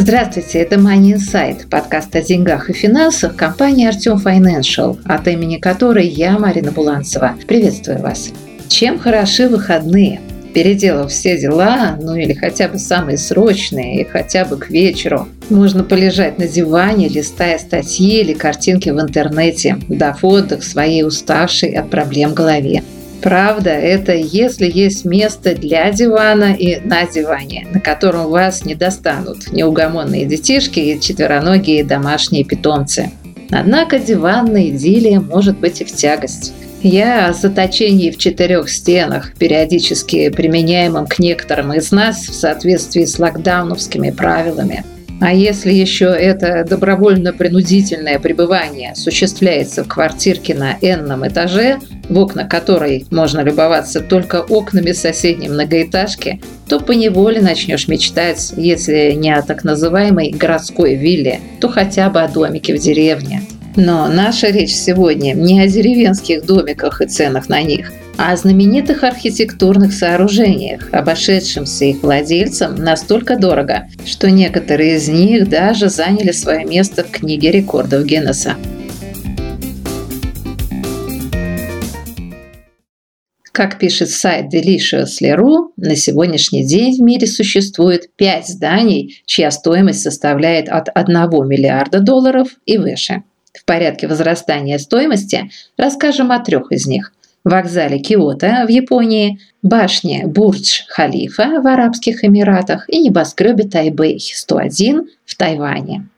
Здравствуйте, это Money Insight, подкаст о деньгах и финансах компании Артем Financial, от имени которой я, Марина Буланцева. Приветствую вас. Чем хороши выходные? Переделав все дела, ну или хотя бы самые срочные, и хотя бы к вечеру, можно полежать на диване, листая статьи или картинки в интернете, дав отдых своей уставшей от проблем голове. Правда, это если есть место для дивана и на диване, на котором вас не достанут неугомонные детишки и четвероногие домашние питомцы. Однако диванная идиллия может быть и в тягость. Я о заточении в четырех стенах, периодически применяемом к некоторым из нас в соответствии с локдауновскими правилами – а если еще это добровольно-принудительное пребывание осуществляется в квартирке на энном этаже, в окна которой можно любоваться только окнами соседней многоэтажки, то поневоле начнешь мечтать, если не о так называемой городской вилле, то хотя бы о домике в деревне. Но наша речь сегодня не о деревенских домиках и ценах на них, а о знаменитых архитектурных сооружениях, обошедшимся их владельцам настолько дорого, что некоторые из них даже заняли свое место в книге рекордов Гиннесса. Как пишет сайт Deliciously.ru, на сегодняшний день в мире существует 5 зданий, чья стоимость составляет от 1 миллиарда долларов и выше. В порядке возрастания стоимости расскажем о трех из них – вокзале Киото в Японии, башне Бурдж-Халифа в Арабских Эмиратах и небоскребе Тайбэй-101 в Тайване.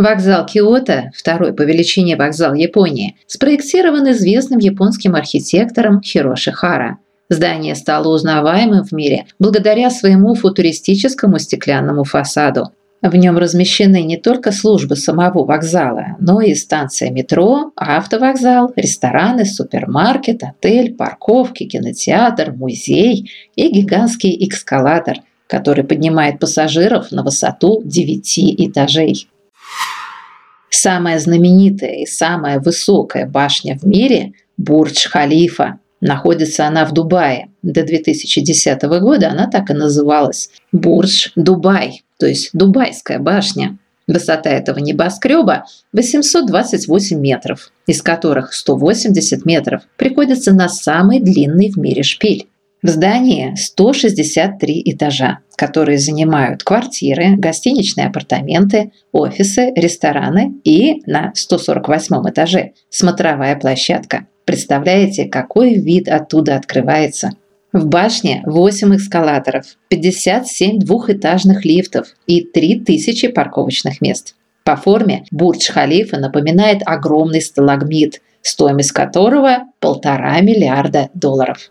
Вокзал Киото, второй по величине вокзал Японии, спроектирован известным японским архитектором Хироши Хара. Здание стало узнаваемым в мире благодаря своему футуристическому стеклянному фасаду, в нем размещены не только службы самого вокзала, но и станция метро, автовокзал, рестораны, супермаркет, отель, парковки, кинотеатр, музей и гигантский эскалатор, который поднимает пассажиров на высоту 9 этажей. Самая знаменитая и самая высокая башня в мире – Бурдж-Халифа. Находится она в Дубае. До 2010 года она так и называлась – Бурдж-Дубай то есть Дубайская башня. Высота этого небоскреба 828 метров, из которых 180 метров приходится на самый длинный в мире шпиль. В здании 163 этажа, которые занимают квартиры, гостиничные апартаменты, офисы, рестораны и на 148 этаже смотровая площадка. Представляете, какой вид оттуда открывается? В башне 8 эскалаторов, 57 двухэтажных лифтов и 3000 парковочных мест. По форме Бурдж-Халифа напоминает огромный сталагмит, стоимость которого полтора миллиарда долларов.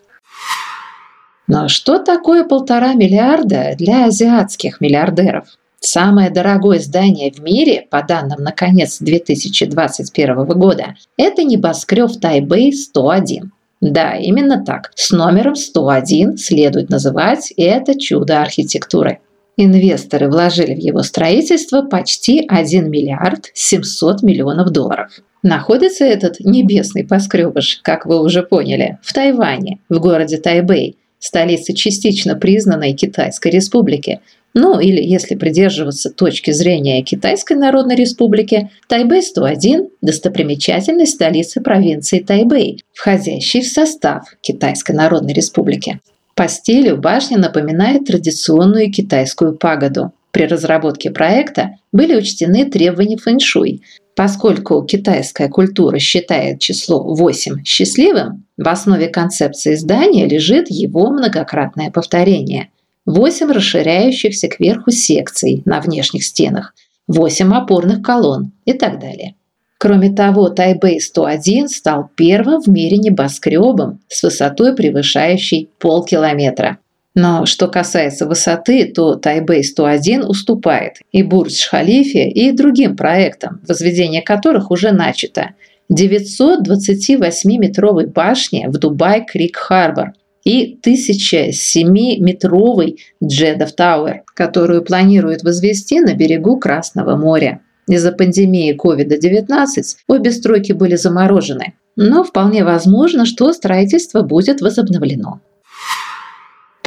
Но что такое полтора миллиарда для азиатских миллиардеров? Самое дорогое здание в мире, по данным на конец 2021 года, это небоскреб Тайбэй-101. Да, именно так. С номером 101 следует называть это чудо архитектуры. Инвесторы вложили в его строительство почти 1 миллиард 700 миллионов долларов. Находится этот небесный поскребыш, как вы уже поняли, в Тайване, в городе Тайбэй, столице частично признанной Китайской республики, ну или, если придерживаться точки зрения Китайской Народной Республики, Тайбэй-101 – достопримечательность столицы провинции Тайбэй, входящей в состав Китайской Народной Республики. По стилю башня напоминает традиционную китайскую пагоду. При разработке проекта были учтены требования фэншуй. Поскольку китайская культура считает число 8 счастливым, в основе концепции здания лежит его многократное повторение – 8 расширяющихся кверху секций на внешних стенах, 8 опорных колонн и так далее. Кроме того, Тайбэй-101 стал первым в мире небоскребом с высотой превышающей полкилометра. Но что касается высоты, то Тайбэй-101 уступает и Бурдж-Халифе, и другим проектам, возведение которых уже начато. 928-метровой башне в Дубай-Крик-Харбор и 1007-метровой Джедов Тауэр, которую планируют возвести на берегу Красного моря. Из-за пандемии COVID-19 обе стройки были заморожены, но вполне возможно, что строительство будет возобновлено.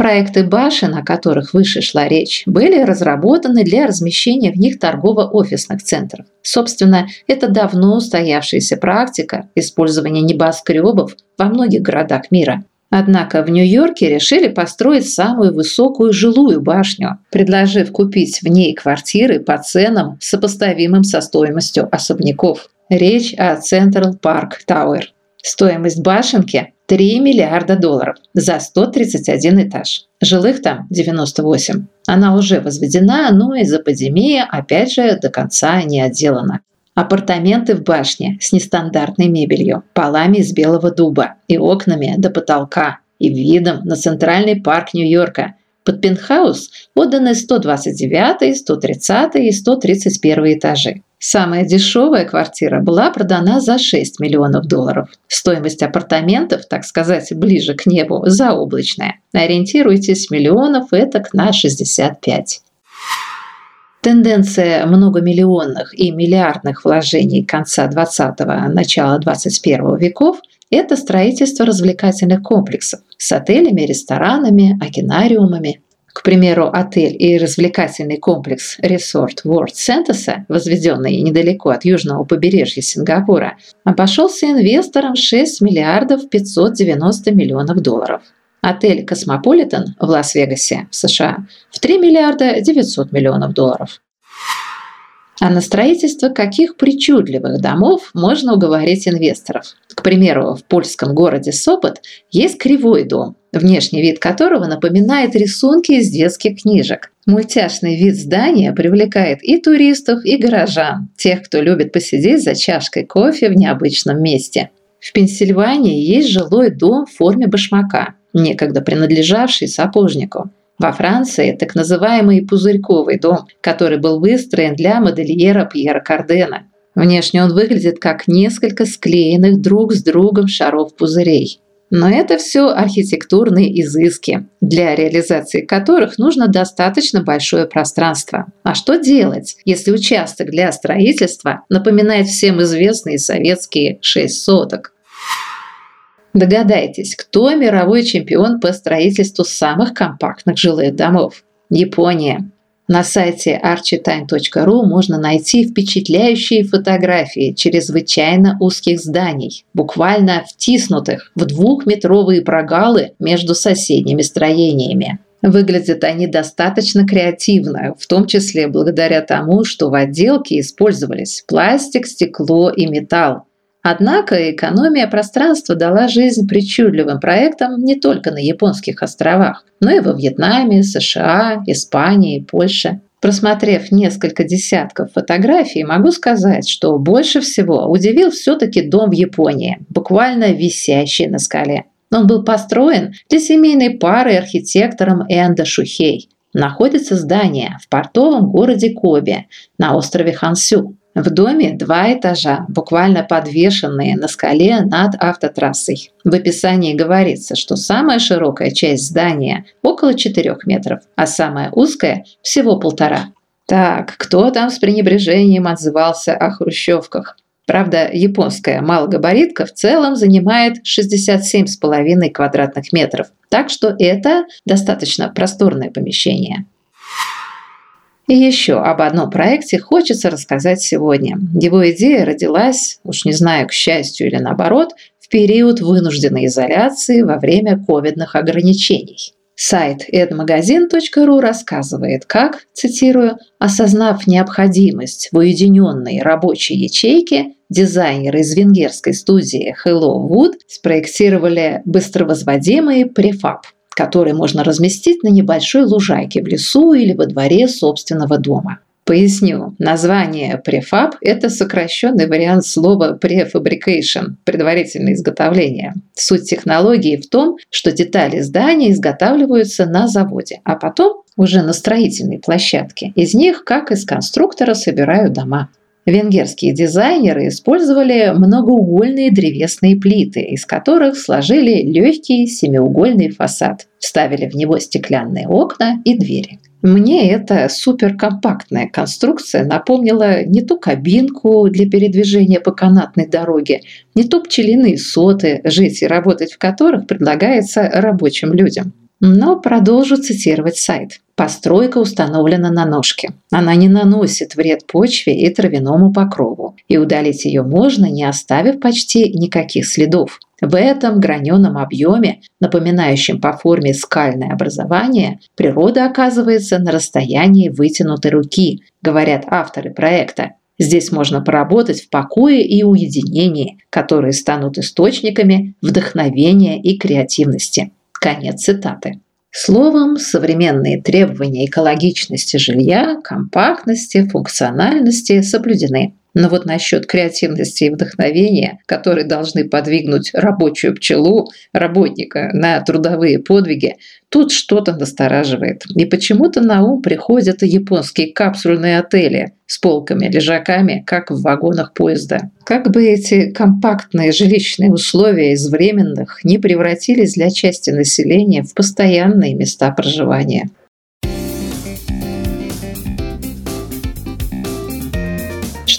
Проекты башен, о которых выше шла речь, были разработаны для размещения в них торгово-офисных центров. Собственно, это давно устоявшаяся практика использования небоскребов во многих городах мира. Однако в Нью-Йорке решили построить самую высокую жилую башню, предложив купить в ней квартиры по ценам, сопоставимым со стоимостью особняков. Речь о Central Park Tower. Стоимость башенки 3 миллиарда долларов за 131 этаж. Жилых там 98. Она уже возведена, но из-за пандемии, опять же, до конца не отделана. Апартаменты в башне с нестандартной мебелью, полами из белого дуба и окнами до потолка и видом на центральный парк Нью-Йорка. Под пентхаус отданы 129, 130 и 131 этажи. Самая дешевая квартира была продана за 6 миллионов долларов. Стоимость апартаментов, так сказать, ближе к небу, заоблачная. Ориентируйтесь миллионов это на 65. Тенденция многомиллионных и миллиардных вложений конца 20-го, начала 21 веков – это строительство развлекательных комплексов с отелями, ресторанами, океанариумами. К примеру, отель и развлекательный комплекс Resort World Sentosa, возведенный недалеко от южного побережья Сингапура, обошелся инвесторам 6 миллиардов 590 миллионов долларов. Отель «Космополитен» в Лас-Вегасе, в США, в 3 миллиарда 900 миллионов долларов. А на строительство каких причудливых домов можно уговорить инвесторов? К примеру, в польском городе Сопот есть кривой дом, внешний вид которого напоминает рисунки из детских книжек. Мультяшный вид здания привлекает и туристов, и горожан, тех, кто любит посидеть за чашкой кофе в необычном месте. В Пенсильвании есть жилой дом в форме башмака – некогда принадлежавший сапожнику. Во Франции так называемый пузырьковый дом, который был выстроен для модельера Пьера Кардена. Внешне он выглядит как несколько склеенных друг с другом шаров пузырей. Но это все архитектурные изыски, для реализации которых нужно достаточно большое пространство. А что делать, если участок для строительства напоминает всем известные советские шесть соток? Догадайтесь, кто мировой чемпион по строительству самых компактных жилых домов? Япония. На сайте architime.ru можно найти впечатляющие фотографии чрезвычайно узких зданий, буквально втиснутых в двухметровые прогалы между соседними строениями. Выглядят они достаточно креативно, в том числе благодаря тому, что в отделке использовались пластик, стекло и металл. Однако экономия пространства дала жизнь причудливым проектам не только на японских островах, но и во Вьетнаме, США, Испании, Польше. Просмотрев несколько десятков фотографий, могу сказать, что больше всего удивил все-таки дом в Японии, буквально висящий на скале. Он был построен для семейной пары архитектором Энда Шухей. Находится здание в портовом городе Коби на острове Хансю. В доме два этажа, буквально подвешенные на скале над автотрассой. В описании говорится, что самая широкая часть здания около 4 метров, а самая узкая всего полтора. Так, кто там с пренебрежением отзывался о хрущевках? Правда, японская малогабаритка в целом занимает 67,5 квадратных метров, так что это достаточно просторное помещение. И еще об одном проекте хочется рассказать сегодня. Его идея родилась, уж не знаю, к счастью или наоборот, в период вынужденной изоляции во время ковидных ограничений. Сайт edmagazin.ru рассказывает, как, цитирую, «осознав необходимость в уединенной рабочей ячейке, дизайнеры из венгерской студии Hello Wood спроектировали быстровозводимый префаб который можно разместить на небольшой лужайке в лесу или во дворе собственного дома. Поясню. Название префаб – это сокращенный вариант слова prefabrication – предварительное изготовление. Суть технологии в том, что детали здания изготавливаются на заводе, а потом уже на строительной площадке. Из них, как из конструктора, собирают дома. Венгерские дизайнеры использовали многоугольные древесные плиты, из которых сложили легкий семиугольный фасад, вставили в него стеклянные окна и двери. Мне эта суперкомпактная конструкция напомнила не ту кабинку для передвижения по канатной дороге, не то пчелиные соты, жить и работать в которых предлагается рабочим людям. Но продолжу цитировать сайт. Постройка установлена на ножке. Она не наносит вред почве и травяному покрову, и удалить ее можно, не оставив почти никаких следов. В этом граненом объеме, напоминающем по форме скальное образование, природа оказывается на расстоянии вытянутой руки, говорят авторы проекта. Здесь можно поработать в покое и уединении, которые станут источниками вдохновения и креативности. Конец цитаты. Словом, современные требования экологичности жилья, компактности, функциональности соблюдены. Но вот насчет креативности и вдохновения, которые должны подвигнуть рабочую пчелу, работника на трудовые подвиги, тут что-то настораживает. И почему-то на ум приходят японские капсульные отели с полками, лежаками, как в вагонах поезда. Как бы эти компактные жилищные условия из временных не превратились для части населения в постоянные места проживания.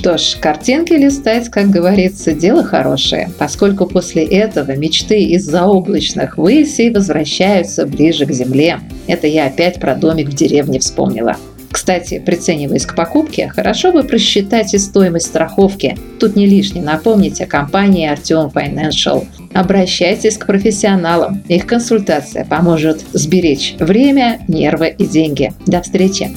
Что ж, картинки листать, как говорится, дело хорошее, поскольку после этого мечты из заоблачных высей возвращаются ближе к земле. Это я опять про домик в деревне вспомнила. Кстати, прицениваясь к покупке, хорошо бы просчитать и стоимость страховки. Тут не лишне напомнить о компании Artium Financial. Обращайтесь к профессионалам. Их консультация поможет сберечь время, нервы и деньги. До встречи!